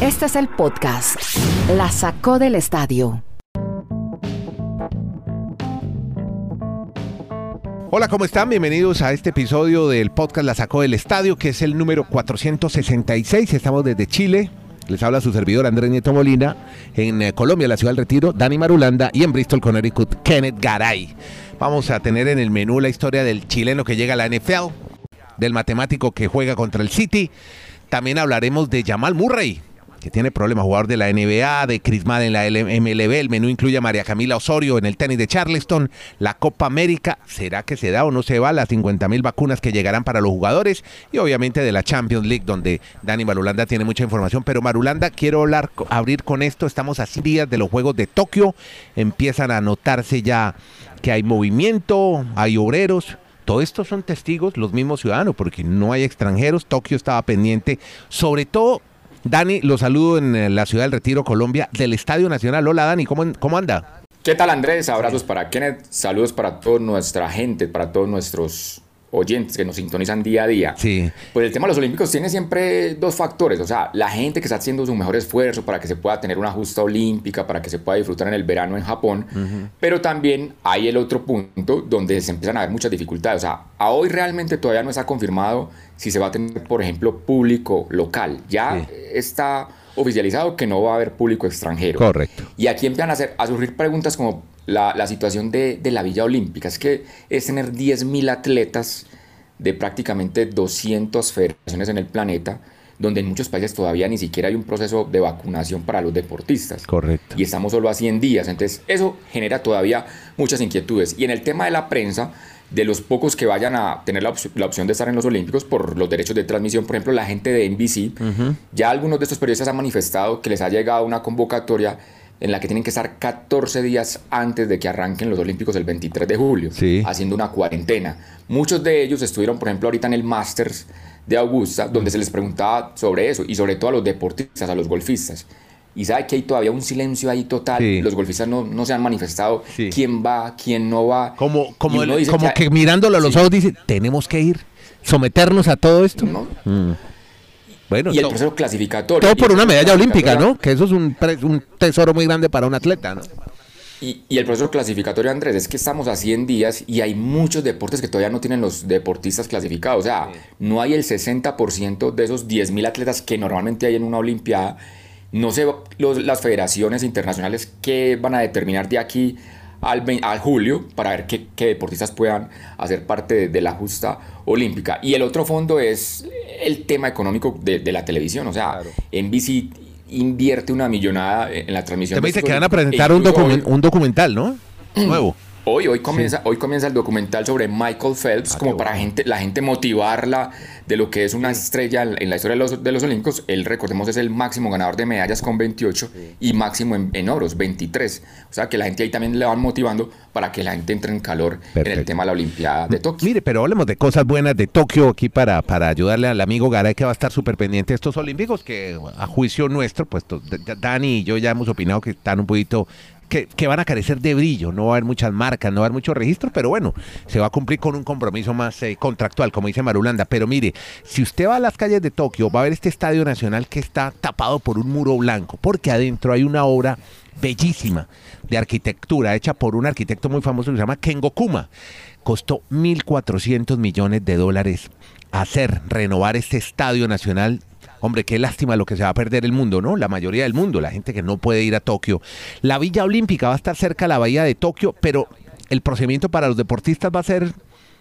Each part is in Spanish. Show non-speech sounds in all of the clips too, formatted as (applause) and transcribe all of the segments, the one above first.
Este es el podcast. La sacó del estadio. Hola, ¿cómo están? Bienvenidos a este episodio del podcast La Sacó del Estadio, que es el número 466. Estamos desde Chile. Les habla su servidor Andrés Nieto Molina. En eh, Colombia, la ciudad del Retiro, Dani Marulanda. Y en Bristol, Connecticut, Kenneth Garay. Vamos a tener en el menú la historia del chileno que llega a la NFL, del matemático que juega contra el City. También hablaremos de Jamal Murray, que tiene problemas, jugador de la NBA, de Chris en la MLB. El menú incluye a María Camila Osorio en el tenis de Charleston, la Copa América. ¿Será que se da o no se va? Las 50 mil vacunas que llegarán para los jugadores y obviamente de la Champions League, donde Dani Marulanda tiene mucha información. Pero Marulanda, quiero hablar, abrir con esto. Estamos a días de los Juegos de Tokio. Empiezan a notarse ya que hay movimiento, hay obreros. Todo esto son testigos, los mismos ciudadanos, porque no hay extranjeros. Tokio estaba pendiente, sobre todo Dani, lo saludo en eh, la ciudad del Retiro, Colombia, del Estadio Nacional. Hola Dani, ¿cómo, cómo anda? ¿Qué tal Andrés? Abrazos para Kenneth, saludos para toda nuestra gente, para todos nuestros oyentes que nos sintonizan día a día. Sí. Pues el tema de los Olímpicos tiene siempre dos factores. O sea, la gente que está haciendo su mejor esfuerzo para que se pueda tener una justa olímpica, para que se pueda disfrutar en el verano en Japón. Pero también hay el otro punto donde se empiezan a ver muchas dificultades. O sea, a hoy realmente todavía no está confirmado si se va a tener, por ejemplo, público local. Ya está oficializado que no va a haber público extranjero. Correcto. Y aquí empiezan a, hacer, a surgir preguntas como la, situación de, de, la Villa Olímpica. Es que es tener 10.000 atletas de prácticamente 200 federaciones en el planeta, donde en muchos países todavía ni siquiera hay un proceso de vacunación para los deportistas. Correcto. Y estamos solo a 100 días. Entonces, eso genera todavía muchas inquietudes. Y en el tema de la prensa, de los pocos que vayan a tener la, opción de estar en los Olímpicos por los derechos de transmisión, por ejemplo, la gente de NBC, ya algunos de estos periodistas han manifestado que les ha llegado una convocatoria en la que tienen que estar 14 días antes de que arranquen los Olímpicos el 23 de julio, haciendo una cuarentena. Muchos de ellos estuvieron, por ejemplo, ahorita en el Masters de Augusta, donde se les preguntaba sobre eso, y sobre todo a los deportistas, a los golfistas. Y sabe que hay todavía un silencio ahí total. Los golfistas no, no, se han manifestado quién va, quién no va. Como, como, como que, mirándolo a los ojos dice, tenemos que ir, someternos a todo esto. ¿no? Mm. Bueno, y el proceso clasificatorio. Todo por una medalla olímpica, ¿no? Que eso es un, un, tesoro muy grande para un atleta, ¿no? Y, y, el proceso clasificatorio, Andrés, es que estamos a 100 días y hay muchos deportes que todavía no tienen los deportistas clasificados. O sea, no hay el 60% de esos 10.000 atletas que normalmente hay en una Olimpiada. No sé las federaciones internacionales que van a determinar de aquí al, al julio para ver qué, deportistas puedan hacer parte de, la justa olímpica. Y el otro fondo es el tema económico de, la televisión. O sea, en NBC invierte una millonada en la transmisión. Te dice que van a presentar un, un documental, ¿no? (clears throat) Nuevo. Hoy, hoy, comienza, hoy comienza el documental sobre Michael Phelps, ah, como para gente, la gente motivarla de lo que es una estrella en la historia de los, de los Olímpicos. Él, recordemos, es el máximo ganador de medallas con 28 y máximo en, oros, 23. O sea que la gente ahí también le van motivando para que la gente entre en calor en el tema de la Olimpiada de Tokio. Mire, pero hablemos de cosas buenas de Tokio aquí para, para ayudarle al amigo Garay que va a estar súper pendiente de estos Olímpicos, que a juicio nuestro, pues Dani y yo ya hemos opinado que están un poquito que, van a carecer de brillo, no va a haber muchas marcas, no va a haber muchos registros, pero bueno, se va a cumplir con un compromiso más eh, contractual, como dice Marulanda. Pero mire, si usted va a las calles de Tokio, va a ver este estadio nacional que está tapado por un muro blanco, porque adentro hay una obra bellísima de arquitectura hecha por un arquitecto muy famoso que se llama Kengo Kuma. Costó 1.400 millones de dólares hacer, renovar este estadio nacional Hombre, qué lástima lo que se va a perder el mundo, ¿no? La mayoría del mundo, la gente que no puede ir a Tokio. La Villa Olímpica va a estar cerca de la bahía de Tokio, pero el procedimiento para los deportistas va a ser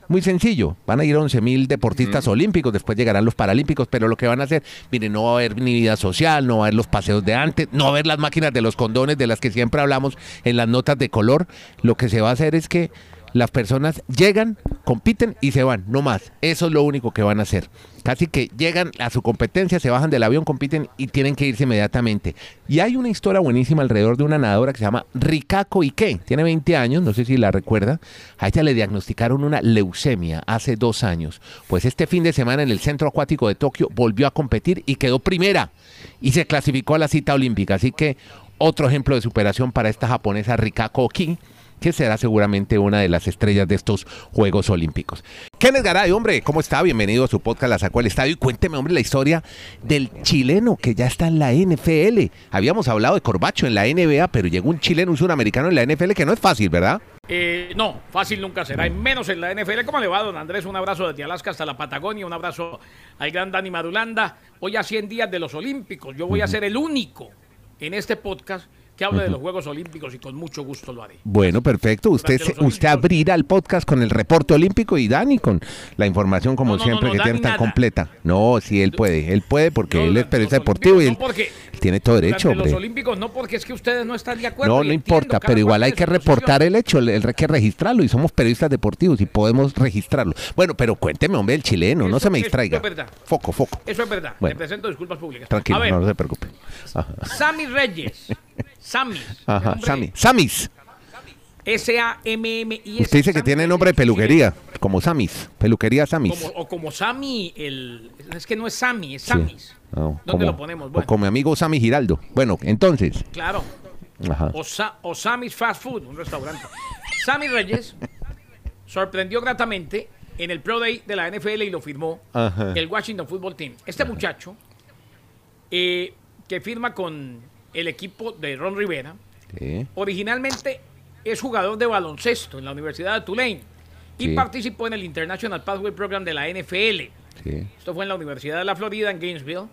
muy sencillo. Van a ir 11.000 deportistas olímpicos, después llegarán los paralímpicos, pero lo que van a hacer, miren, no va a haber ni vida social, no va a haber los paseos de antes, no va a haber las máquinas de los condones de las que siempre hablamos en las notas de color. Lo que se va a hacer es que las personas llegan, compiten y se van, no más. Eso es lo único que van a hacer. Casi que llegan a su competencia, se bajan del avión, compiten y tienen que irse inmediatamente. Y hay una historia buenísima alrededor de una nadadora que se llama Rikako Ike. Tiene 20 años, no sé si la recuerda. A ella le diagnosticaron una leucemia hace dos años. Pues este fin de semana en el Centro Acuático de Tokio volvió a competir y quedó primera. Y se clasificó a la cita olímpica. Así que otro ejemplo de superación para esta japonesa Rikako Ike que será seguramente una de las estrellas de estos Juegos Olímpicos. Kenneth Garay, hombre, ¿cómo está? Bienvenido a su podcast La Sacó al Estadio y cuénteme, hombre, la historia del chileno que ya está en la NFL. Habíamos hablado de Corbacho en la NBA, pero llegó un chileno, un suramericano en la NFL que no es fácil, ¿verdad? Eh, no, fácil nunca será, y menos en la NFL. ¿Cómo le va, don Andrés? Un abrazo desde Alaska hasta la Patagonia, un abrazo al gran Dani Madulanda. Hoy a 100 días de los Olímpicos, yo voy a ser el único en este podcast que hable de los Juegos Olímpicos y con mucho gusto lo haré. Bueno, perfecto. Usted, usted abrirá el podcast con el reporte olímpico y Dani con la información como No, no, siempre no, que tiene tan nada. completa. No, sí, él puede, él puede porque él es periodista deportivo y él, porque tiene todo derecho, Durante hombre. los Olímpicos no, porque es que ustedes no están de acuerdo. No, no importa, pero igual hay que posición. reportar el hecho, el- el- hay que registrarlo y somos periodistas deportivos y podemos registrarlo. Bueno, pero cuénteme, hombre, el chileno, no Eso- se me eso distraiga. es verdad. Foco, foco. Eso es verdad. Bueno. Le presento disculpas públicas. Tranquilo, ver, no se preocupe. Sammy Reyes. (laughs) Sammy. ajá, Sammy. Samis. S-A-M-M-I. Usted dice que tiene nombre de peluquería, como Samis. Peluquería Samis. Como, o como Sammy, el. Es que no es Sammy, es. Samis. No, ¿Dónde como- lo ponemos? o Bueno, con mi amigo Sammy Giraldo. Bueno, entonces. claro. Ajá. O, Sa- o Sammy's Fast Food, un restaurante. Sammy Reyes sorprendió gratamente en el Pro Day de la NFL y lo firmó Ajá. el Washington Football Team. Este muchacho, eh, que firma con el equipo de Ron Rivera, Sí. originalmente es jugador de baloncesto en la Universidad de Tulane y Sí. participó en el International Pathway Program de la NFL. Sí. Esto fue en la Universidad de la Florida, en Gainesville.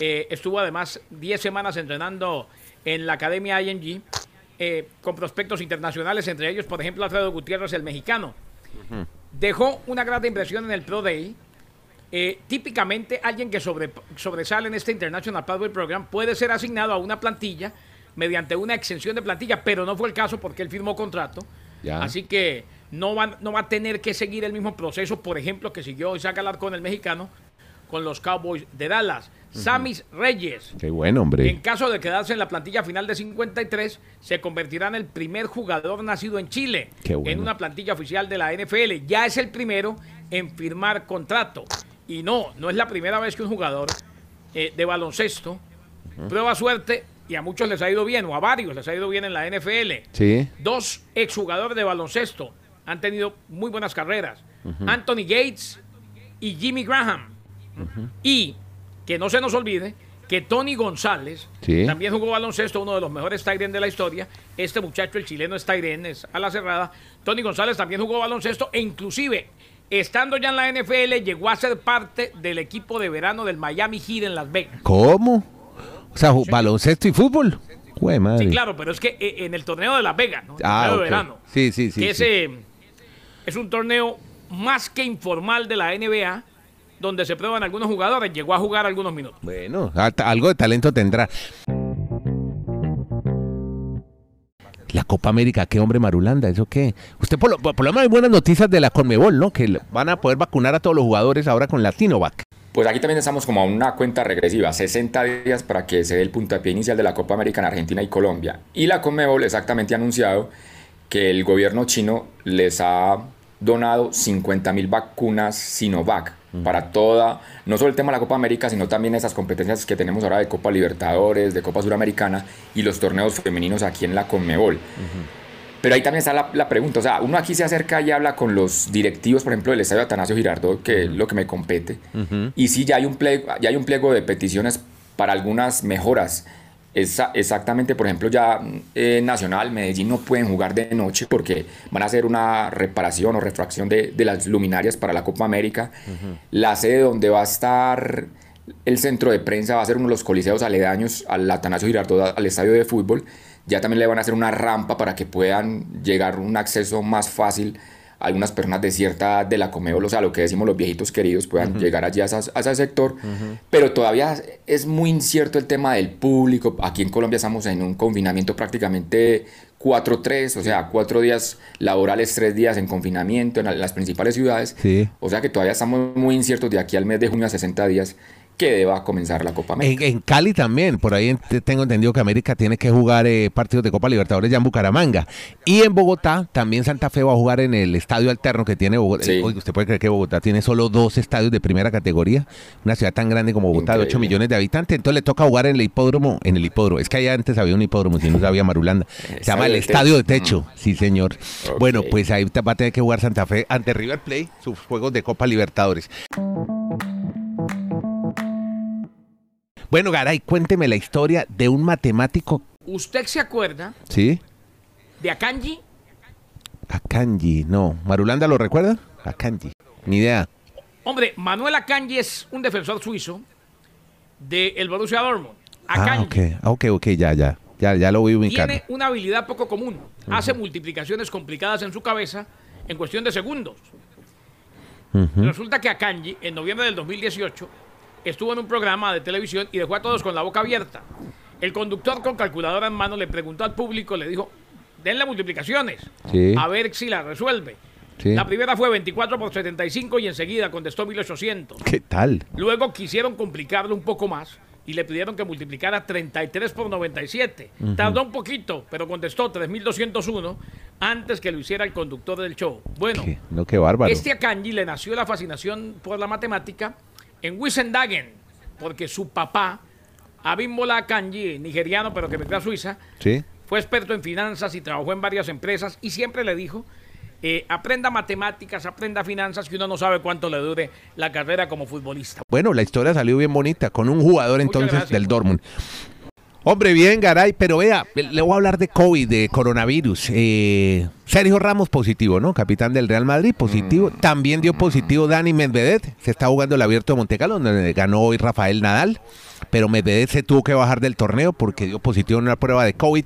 Eh, estuvo además 10 semanas entrenando en la Academia ING eh, con prospectos internacionales, entre ellos, por ejemplo, Alfredo Gutiérrez, el mexicano. Dejó una grata impresión en el Pro Day. Eh, típicamente, alguien que sobre- sobresale en este International Pathway Program puede ser asignado a una plantilla mediante una exención de plantilla, pero no fue el caso porque él firmó contrato. Ya. Así que no va, no va a tener que seguir el mismo proceso, por ejemplo, que siguió Isaac Alarcón, el mexicano, con los Cowboys de Dallas. Samis Reyes, Qué bueno, hombre. en caso de quedarse en la plantilla final de 53, se convertirá en el primer jugador nacido en Chile Qué bueno. en una plantilla oficial de la NFL. Ya es el primero en firmar contrato. Y no, no es la primera vez que un jugador eh, de baloncesto prueba suerte y a muchos les ha ido bien, o a varios les ha ido bien en la NFL. Sí. Dos exjugadores de baloncesto han tenido muy buenas carreras. Anthony Gates y Jimmy Graham. Y que no se nos olvide que Tony González Sí. también jugó baloncesto, uno de los mejores Tyren de la historia. Este muchacho, el chileno, es Tyren, es a la cerrada. Tony González también jugó baloncesto e inclusive, estando ya en la NFL, llegó a ser parte del equipo de verano del Miami Heat en Las Vegas. ¿Cómo? O sea, baloncesto y fútbol. Jue madre. Sí, claro, pero es que eh, en el torneo de Las Vegas, ¿no? El Ah, torneo de verano. Sí, sí, sí, Que sí. ese es un torneo más que informal de la NBA, donde se prueban algunos jugadores. Llegó a jugar algunos minutos. Bueno, algo de talento tendrá. La Copa América, qué hombre marulanda, ¿eso qué? Usted por lo, menos hay buenas noticias de la Conmebol, ¿no? Que van a poder vacunar a todos los jugadores ahora con la Sinovac. Pues aquí también estamos como a una cuenta regresiva, 60 días para que se dé el puntapié inicial de la Copa América en Argentina y Colombia. Y la Conmebol exactamente ha anunciado que el gobierno chino les ha donado 50 mil vacunas Sinovac para toda, no solo el tema de la Copa América, sino también esas competencias que tenemos ahora de Copa Libertadores, de Copa Suramericana y los torneos femeninos aquí en la Conmebol. Pero ahí también está la, la pregunta, o sea, uno aquí se acerca y habla con los directivos, por ejemplo, del Estadio Atanasio Girardot, que es lo que me compete, y sí, ya hay, un pliego, ya hay un pliego de peticiones para algunas mejoras. Esa- exactamente, por ejemplo, ya eh, Nacional, Medellín no pueden jugar de noche porque van a hacer una reparación o refracción de, de las luminarias para la Copa América. La sede donde va a estar el centro de prensa va a ser uno de los coliseos aledaños al Atanasio Girardot, al estadio de fútbol. Ya también le van a hacer una rampa para que puedan llegar un acceso más fácil algunas personas de cierta edad de la Comebol, o sea, lo que decimos los viejitos queridos, puedan llegar allí a, a ese sector. Pero todavía es muy incierto el tema del público. Aquí en Colombia estamos en un confinamiento prácticamente 4-3, o sea, cuatro días laborales, tres días en confinamiento en la- las principales ciudades. Sí. O sea que todavía estamos muy inciertos de aquí al mes de junio a 60 días que deba comenzar la Copa América. En, Cali también, por ahí tengo entendido que América tiene que jugar eh, partidos de Copa Libertadores ya en Bucaramanga. Y en Bogotá, también Santa Fe va a jugar en el estadio alterno que tiene Bogotá. usted puede creer que Bogotá tiene solo dos estadios de primera categoría, una ciudad tan grande como Bogotá, de 8 millones de habitantes. Entonces le toca jugar en el hipódromo, en el hipódromo. Es que allá antes había un hipódromo, si no sabía Marulanda. Se llama el Estadio de Techo, mm. sí señor. Bueno, pues ahí va a tener que jugar Santa Fe ante River Play, sus juegos de Copa Libertadores. Bueno, Garay, cuénteme la historia de un matemático. ¿Usted se acuerda? Sí. ¿De Akanji? Akanji, no. ¿Marulanda lo recuerda? Akanji, ni idea. Hombre, Manuel Akanji es un defensor suizo del el Borussia Dortmund. Akanji. Ah, ok, ok, ya, ya. Ya, ya lo voy ubicando. Tiene una habilidad poco común. Hace multiplicaciones complicadas en su cabeza en cuestión de segundos. Resulta que Akanji, en noviembre del 2018, estuvo en un programa de televisión y dejó a todos con la boca abierta. El conductor con calculadora en mano le preguntó al público, le dijo, denle multiplicaciones, a ver si la resuelve. La primera fue 24 por 75 y enseguida contestó 1800. ¿Qué tal? Luego quisieron complicarlo un poco más y le pidieron que multiplicara 33 por 97. Tardó un poquito, pero contestó 3201 antes que lo hiciera el conductor del show. Bueno, no, qué bárbaro. este Akanji le nació la fascinación por la matemática en Wissendagen, porque su papá, Abimbola Kanji, nigeriano pero que vendrá a Suiza, fue experto en finanzas y trabajó en varias empresas y siempre le dijo, eh, aprenda matemáticas, aprenda finanzas, que uno no sabe cuánto le dure la carrera como futbolista. Bueno, la historia salió bien bonita, con un jugador entonces del Dortmund. Hombre, bien, Garay, pero vea, le voy a hablar de COVID, de coronavirus. Eh, Sergio Ramos positivo, ¿no? Capitán del Real Madrid, positivo. Mm. También dio positivo Dani Medvedev. Se está jugando el abierto de Montecarlo, donde ganó hoy Rafael Nadal. Pero Medvedev se tuvo que bajar del torneo porque dio positivo en una prueba de COVID.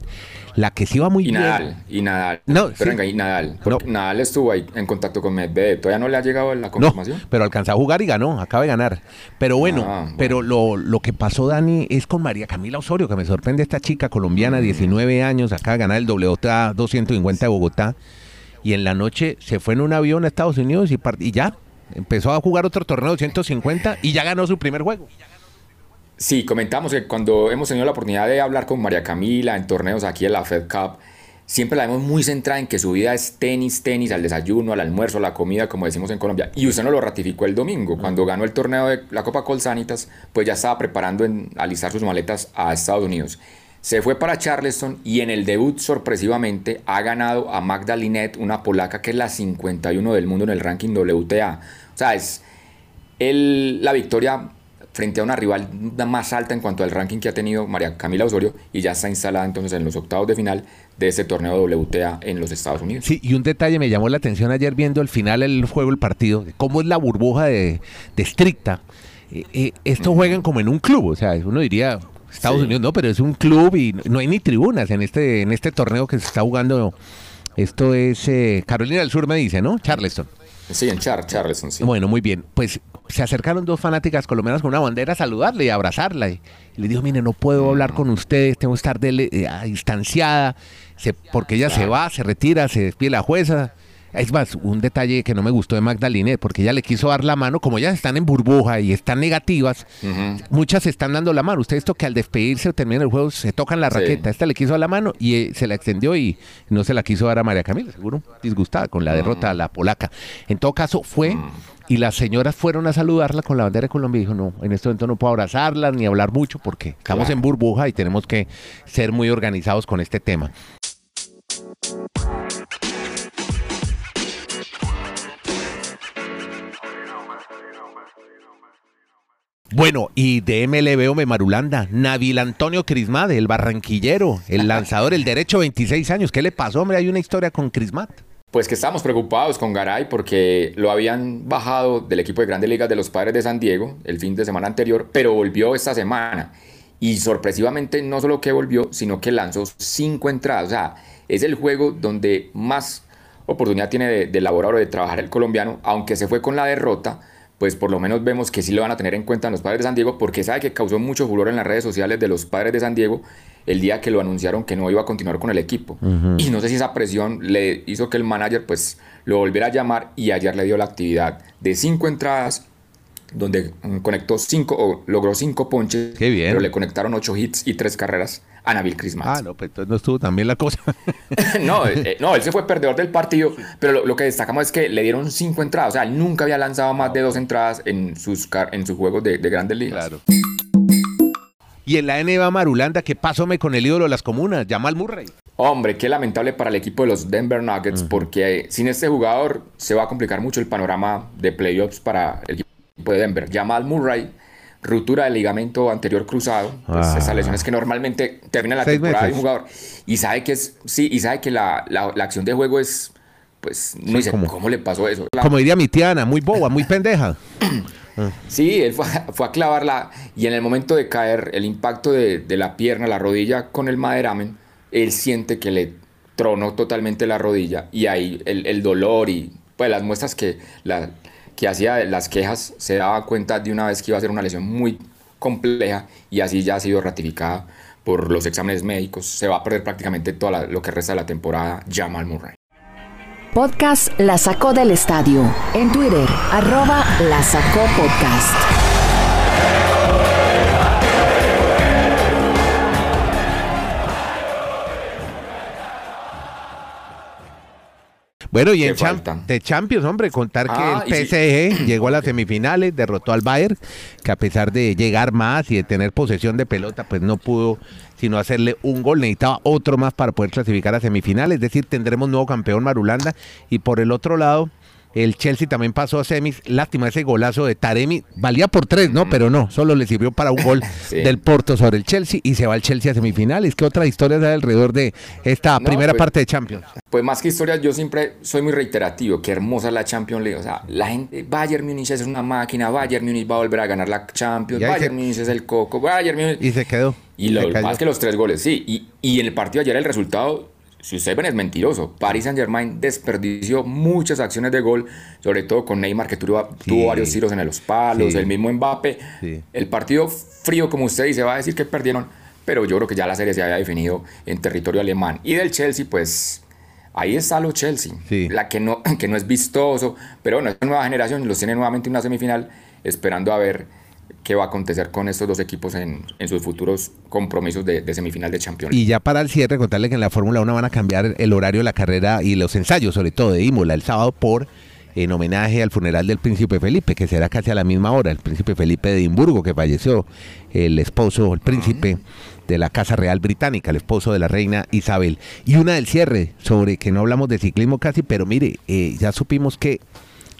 La que sí va muy y bien. Nadal, y Nadal. No, pero venga, y Nadal. Nadal estuvo ahí en contacto con Medvedev. Todavía no le ha llegado la confirmación. No, pero alcanzó a jugar y ganó, acaba de ganar. Pero bueno, ah, pero lo, lo, que pasó, Dani, es con María Camila Osorio, que me sorprende esta chica colombiana, 19 mm. años, acaba de ganar el WTA 250 de Bogotá. Y en la noche se fue en un avión a Estados Unidos y, y ya empezó a jugar otro torneo 250 y ya ganó su primer juego. Sí, comentamos que cuando hemos tenido la oportunidad de hablar con María Camila en torneos aquí en la Fed Cup, siempre la vemos muy centrada en que su vida es tenis, tenis, al desayuno, al almuerzo, a la comida, como decimos en Colombia. Y usted no lo ratificó el domingo, cuando ganó el torneo de la Copa Colsanitas, pues ya estaba preparando en alisar sus maletas a Estados Unidos. Se fue para Charleston y en el debut sorpresivamente ha ganado a Magda una polaca que es la 51 del mundo en el ranking WTA. O sea, es el, la victoria frente a una rival más alta en cuanto al ranking que ha tenido María Camila Osorio y ya está instalada entonces en los octavos de final de este torneo WTA en los Estados Unidos. Sí, y un detalle me llamó la atención ayer viendo el final el juego, el partido, cómo es la burbuja de, estricta. Eh, eh, esto juegan como en un club, o sea, uno diría Estados Unidos no, pero es un club y no hay ni tribunas en este en este torneo que se está jugando. Esto es eh, Carolina del Sur me dice, ¿no? Charleston. Sí, en Char, Charleston, sí. Bueno, muy bien. Pues se acercaron dos fanáticas colombianas con una bandera a saludarle y abrazarla. Y, le dijo, mire, no puedo hablar con ustedes, tengo que estar eh, distanciada, se, porque ella se va, se retira, se despide la jueza. Es más, un detalle que no me gustó de Magdalene, porque ella le quiso dar la mano, como ellas están en burbuja y están negativas, muchas están dando la mano. Usted esto que al despedirse o terminar el juego se tocan la raqueta. Esta le quiso dar la mano y eh, se la extendió y no se la quiso dar a María Camila, seguro disgustada con la derrota a la polaca. En todo caso, fue y las señoras fueron a saludarla con la bandera de Colombia y dijo, no, en este momento no puedo abrazarla ni hablar mucho porque estamos en burbuja y tenemos que ser muy organizados con este tema. Bueno, y de MLB me Marulanda, Nabil Antonio Crismat, el barranquillero, el lanzador, el derecho 26 años. ¿Qué le pasó, hombre? Hay una historia con Crismat. Pues que estamos preocupados con Garay porque lo habían bajado del equipo de Grandes Ligas de los Padres de San Diego el fin de semana anterior, pero volvió esta semana. Y sorpresivamente no solo que volvió, sino que lanzó cinco entradas. O sea, es el juego donde más oportunidad tiene de, de elaborar o de trabajar el colombiano, aunque se fue con la derrota pues por lo menos vemos que sí lo van a tener en cuenta los padres de San Diego, porque sabe que causó mucho furor en las redes sociales de los padres de San Diego el día que lo anunciaron que no iba a continuar con el equipo. Y no sé si esa presión le hizo que el manager pues lo volviera a llamar y ayer le dio la actividad de cinco entradas donde conectó cinco o logró cinco ponches, Qué bien. pero le conectaron ocho hits y tres carreras a Nabil Chris Ah, no, pues entonces no estuvo tan bien la cosa. (laughs) no, eh, no, él se fue perdedor del partido, pero lo, lo que destacamos es que le dieron cinco entradas, o sea, él nunca había lanzado más de dos entradas en sus, en sus juegos de, de grandes ligas. Claro. Y en la NBA Marulanda, ¿qué pasóme con el ídolo de las comunas, Jamal Murray? Hombre, qué lamentable para el equipo de los Denver Nuggets, porque sin este jugador se va a complicar mucho el panorama de playoffs para el equipo de Denver. Jamal Murray, ruptura del ligamento anterior cruzado, pues Ah. esas lesiones que normalmente termina la Seis temporada de un jugador y sabe que es, sí, y sabe que la, la- la acción de juego es, pues, no Sí, dice, ¿cómo le pasó eso? La- Como diría mi tía Ana, muy boba, muy pendeja. (clears throat) Sí, él fue, fue a clavarla y en el momento de caer, el impacto de, de la pierna, la rodilla con el maderamen, él siente que le tronó totalmente la rodilla y ahí el, el dolor y pues las muestras que, la, que hacía las quejas se daba cuenta de una vez que iba a ser una lesión muy compleja y así ya ha sido ratificada por los exámenes médicos. Se va a perder prácticamente todo lo que resta de la temporada Jamal Murray. Podcast La Sacó del Estadio. En Twitter, arroba La Sacó Podcast. Bueno, y ¿Qué en de Champions, hombre, contar Ah, que el sí. PSG (clears throat) llegó a las semifinales, derrotó al Bayern, que a pesar de llegar más y de tener posesión de pelota, pues no pudo sino hacerle un gol, necesitaba otro más para poder clasificar a semifinales, es decir, tendremos nuevo campeón Marulanda. Y por el otro lado, el Chelsea también pasó a semis, lástima ese golazo de Taremi, valía por tres, ¿no? Pero no, solo le sirvió para un gol (laughs) Sí. del Porto sobre el Chelsea y se va el Chelsea a semifinales. ¿Qué otra historia hay alrededor de esta No, primera pues- parte de Champions? Pues más que historias, yo siempre soy muy reiterativo. Qué hermosa la Champions League. O sea, la gente, Bayern Munich es una máquina. Bayern Munich va a volver a ganar la Champions. Bayern se- Munich es el coco. Bayern Munich. Y se quedó. Y lo Se que los tres goles, sí. Y, y en el partido de ayer el resultado, si ustedes ven, es mentiroso. Paris Saint Germain desperdició muchas acciones de gol, sobre todo con Neymar, que tuvo, Sí. tuvo varios tiros en los palos, Sí. el mismo Mbappe. Sí. El partido frío, como usted dice, va a decir que perdieron, pero yo creo que ya la serie se había definido en territorio alemán. Y del Chelsea, pues. Ahí está lo Chelsea, la que no, (laughs) que no es vistoso, pero bueno, es una nueva generación, los tiene nuevamente en una semifinal, esperando a ver qué va a acontecer con estos dos equipos en, en sus futuros compromisos de, de semifinal de Champions. Y ya para el cierre, contarle que en la Fórmula 1 van a cambiar el horario de la carrera y los ensayos, sobre todo de Imola, el sábado por en homenaje al funeral del príncipe Felipe, que será casi a la misma hora, el príncipe Felipe de Edimburgo, que falleció, el esposo, el príncipe de la Casa Real Británica, el esposo de la reina Isabel. Y una del cierre, sobre que no hablamos de ciclismo casi, pero mire, eh, ya supimos que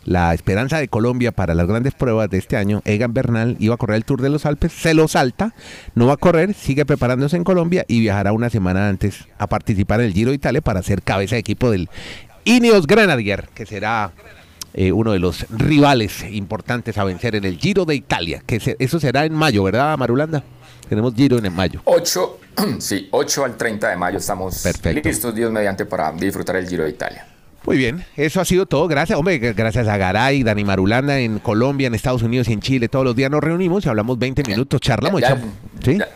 la esperanza de Colombia para las grandes pruebas de este año, Egan Bernal iba a correr el Tour de los Alpes, se lo salta, no va a correr, sigue preparándose en Colombia y viajará una semana antes a participar en el Giro de Italia para ser cabeza de equipo del Ineos Grenadier, que será eh, uno de los rivales importantes a vencer en el Giro de Italia, que se- eso será en mayo, ¿verdad, Marulanda? Tenemos Giro en mayo. 8, (clears throat) sí, 8 al 30 de mayo estamos Perfecto. listos, Dios mediante, para disfrutar el Giro de Italia. Muy bien, eso ha sido todo. Gracias, hombre, gracias a Garay, Dani Marulanda en Colombia, en Estados Unidos y en Chile. Todos los días nos reunimos y hablamos 20 minutos, charlamos. Ya- ya-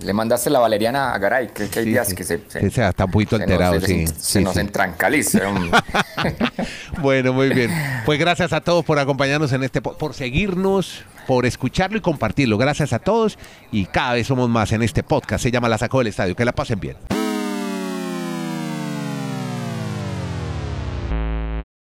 Le mandaste la valeriana a Garay, que, que hay Sí, días sí. que se, Sí, se está un poquito se alterado, nos, sí. se Sí, nos entrancaliza. (laughs) Bueno, muy bien. Pues gracias a todos por acompañarnos en este, po- por seguirnos, por escucharlo y compartirlo. Gracias a todos y cada vez somos más en este podcast. Se llama La Sacó del Estadio. Que la pasen bien.